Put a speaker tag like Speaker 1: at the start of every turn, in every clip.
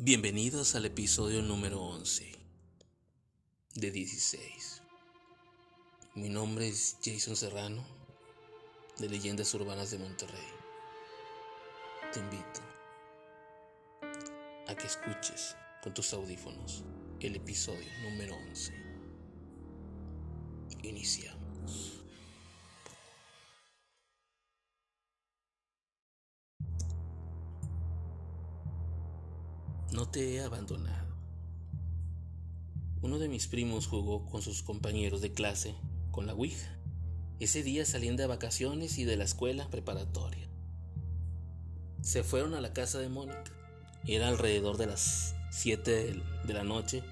Speaker 1: Bienvenidos al episodio número 11 de 16. Mi nombre es Jason Serrano de Leyendas Urbanas de Monterrey. Te invito a que escuches con tus audífonos el episodio número 11. Iniciamos. No te he abandonado. Uno de mis primos jugó con sus compañeros de clase con la Ouija. Ese día salían de vacaciones y de la escuela preparatoria. Se fueron a la casa de Mónica. Era alrededor de las 7 de la noche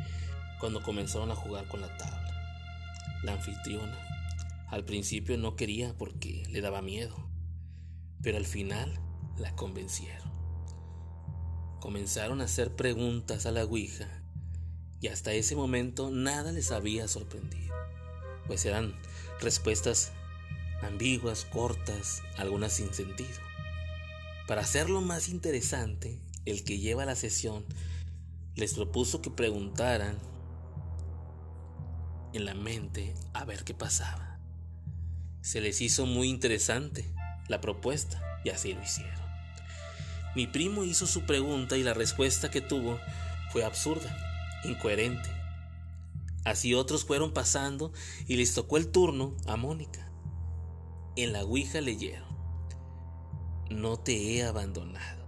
Speaker 1: cuando comenzaron a jugar con la tabla. La anfitriona al principio no quería porque le daba miedo, pero al final la convencieron. Comenzaron a hacer preguntas a la Ouija y hasta ese momento nada les había sorprendido, pues eran respuestas ambiguas, cortas, algunas sin sentido. Para hacerlo más interesante, el que lleva la sesión les propuso que preguntaran en la mente a ver qué pasaba. Se les hizo muy interesante la propuesta y así lo hicieron. Mi primo hizo su pregunta y la respuesta que tuvo fue absurda, incoherente. Así otros fueron pasando y les tocó el turno a Mónica. En la Ouija leyeron, no te he abandonado,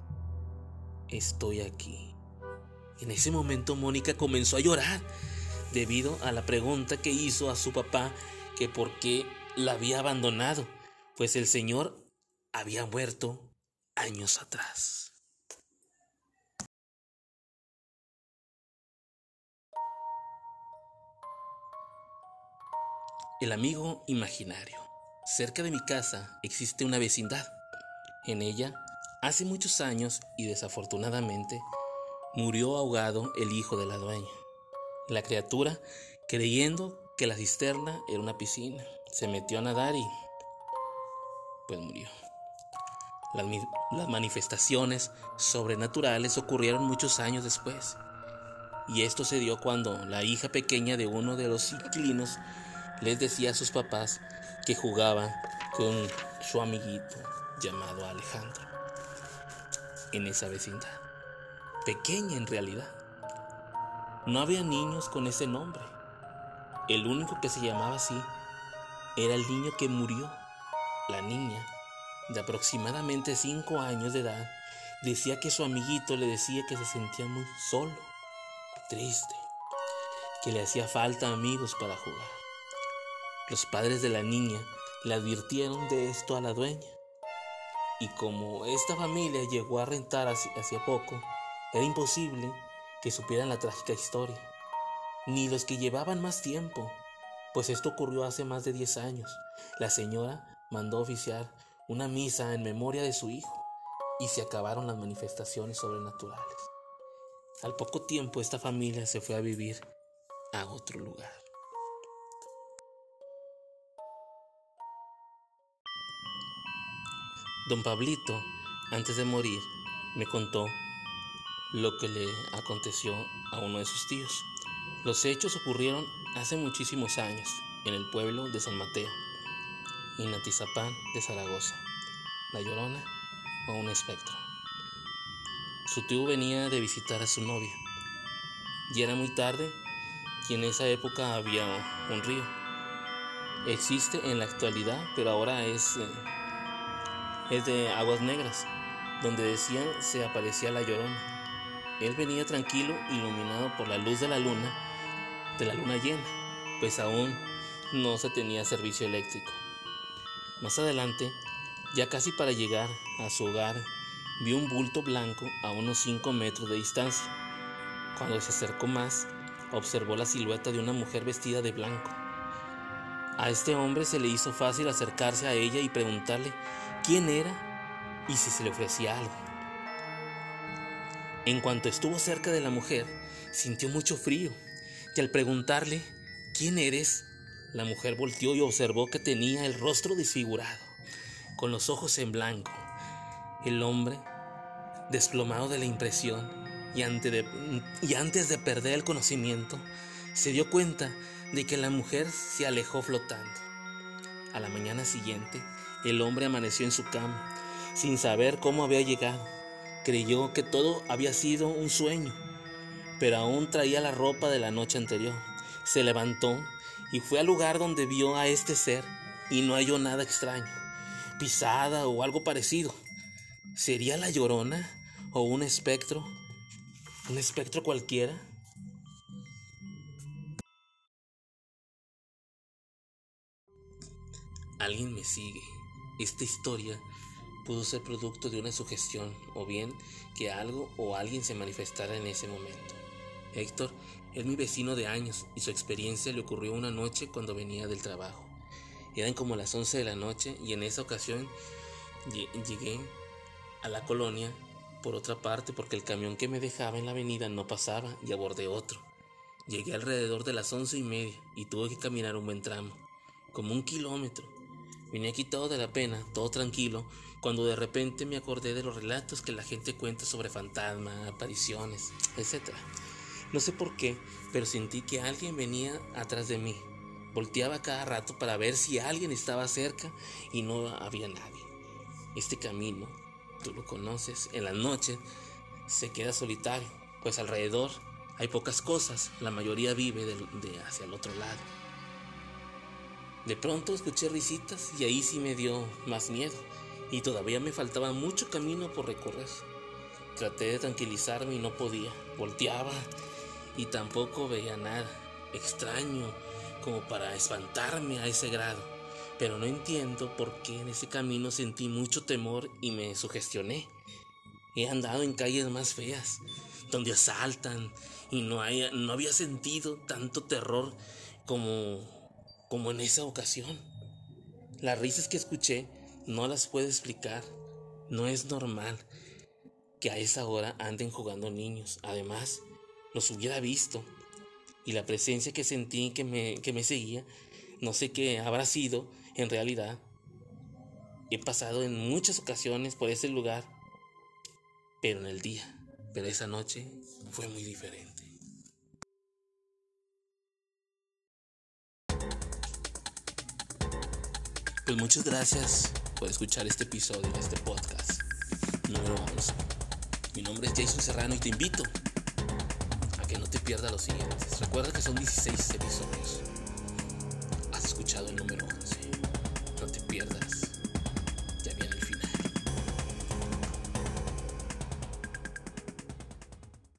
Speaker 1: estoy aquí. En ese momento Mónica comenzó a llorar debido a la pregunta que hizo a su papá que por qué la había abandonado, pues el Señor había muerto años atrás. El amigo imaginario. Cerca de mi casa existe una vecindad. En ella, hace muchos años y desafortunadamente, murió ahogado el hijo de la dueña. La criatura, creyendo que la cisterna era una piscina, se metió a nadar y pues murió. Las, manifestaciones sobrenaturales ocurrieron muchos años después. Y esto se dio cuando la hija pequeña de uno de los inquilinos les decía a sus papás que jugaba con su amiguito llamado Alejandro en esa vecindad. Pequeña en realidad. No había niños con ese nombre. El único que se llamaba así era el niño que murió. La niña de aproximadamente 5 años de edad, decía que su amiguito le decía que se sentía muy solo, triste, que le hacía falta amigos para jugar. Los padres de la niña le advirtieron de esto a la dueña. Y como esta familia llegó a rentar hacía poco, era imposible que supieran la trágica historia, ni los que llevaban más tiempo, pues esto ocurrió hace más de 10 años. La señora mandó oficiar una misa en memoria de su hijo y se acabaron las manifestaciones sobrenaturales. Al poco tiempo esta familia se fue a vivir a otro lugar. Don Pablito, antes de morir, me contó lo que le aconteció a uno de sus tíos. Los hechos ocurrieron hace muchísimos años en el pueblo de San Mateo y Natizapán de Zaragoza, La Llorona o un espectro. Su tío venía de visitar a su novia y era muy tarde y en esa época había un río. Existe en la actualidad, pero ahora es, eh, es de aguas negras, donde decían se aparecía la llorona. Él venía tranquilo, iluminado por la luz de la luna, de la luna llena, pues aún no se tenía servicio eléctrico. Más adelante, ya casi para llegar a su hogar, vio un bulto blanco a unos 5 metros de distancia. Cuando se acercó más, observó la silueta de una mujer vestida de blanco. A este hombre se le hizo fácil acercarse a ella y preguntarle quién era y si se le ofrecía algo. En cuanto estuvo cerca de la mujer, sintió mucho frío y al preguntarle quién eres, la mujer volteó y observó que tenía el rostro desfigurado, con los ojos en blanco. El hombre, desplomado de la impresión, y y antes de perder el conocimiento, se dio cuenta de que la mujer se alejó flotando. A la mañana siguiente, el hombre amaneció en su cama, sin saber cómo había llegado. Creyó que todo había sido un sueño, pero aún traía la ropa de la noche anterior. Se levantó y fue al lugar donde vio a este ser y no halló nada extraño, pisada o algo parecido. ¿Sería la llorona o un espectro? ¿Un espectro cualquiera? Alguien me sigue. Esta historia pudo ser producto de una sugestión o bien que algo o alguien se manifestara en ese momento. Héctor es mi vecino de años y su experiencia le ocurrió una noche cuando venía del trabajo. Eran como las 11 de la noche y en esa ocasión llegué a la colonia por otra parte porque el camión que me dejaba en la avenida no pasaba y abordé otro. Llegué alrededor de las once y media y tuve que caminar un buen tramo, como un kilómetro. Vine quitado de la pena, todo tranquilo, cuando de repente me acordé de los relatos que la gente cuenta sobre fantasmas, apariciones, etc. No sé por qué, pero sentí que alguien venía atrás de mí. Volteaba cada rato para ver si alguien estaba cerca y no había nadie. Este camino, tú lo conoces, en la noche se queda solitario, pues alrededor hay pocas cosas, la mayoría vive de, hacia el otro lado. De pronto escuché risitas y ahí sí me dio más miedo y todavía me faltaba mucho camino por recorrer. Traté de tranquilizarme y no podía. Volteaba y tampoco veía nada extraño como para espantarme a ese grado. Pero no entiendo por qué en ese camino sentí mucho temor y me sugestioné. He andado en calles más feas, donde asaltan y no, no había sentido tanto terror como, como en esa ocasión. Las risas que escuché no las puedo explicar. No es normal que a esa hora anden jugando niños. Además, los hubiera visto. Y la presencia que sentí que me, que me seguía, no sé qué habrá sido en realidad. He pasado en muchas ocasiones por ese lugar, pero en el día, pero esa noche fue muy diferente. Pues muchas gracias por escuchar este episodio de este podcast número 11. Mi nombre es Jason Serrano y te invito te pierdas los siguientes. Recuerda que son 16 episodios. Has escuchado el número 11. No te pierdas.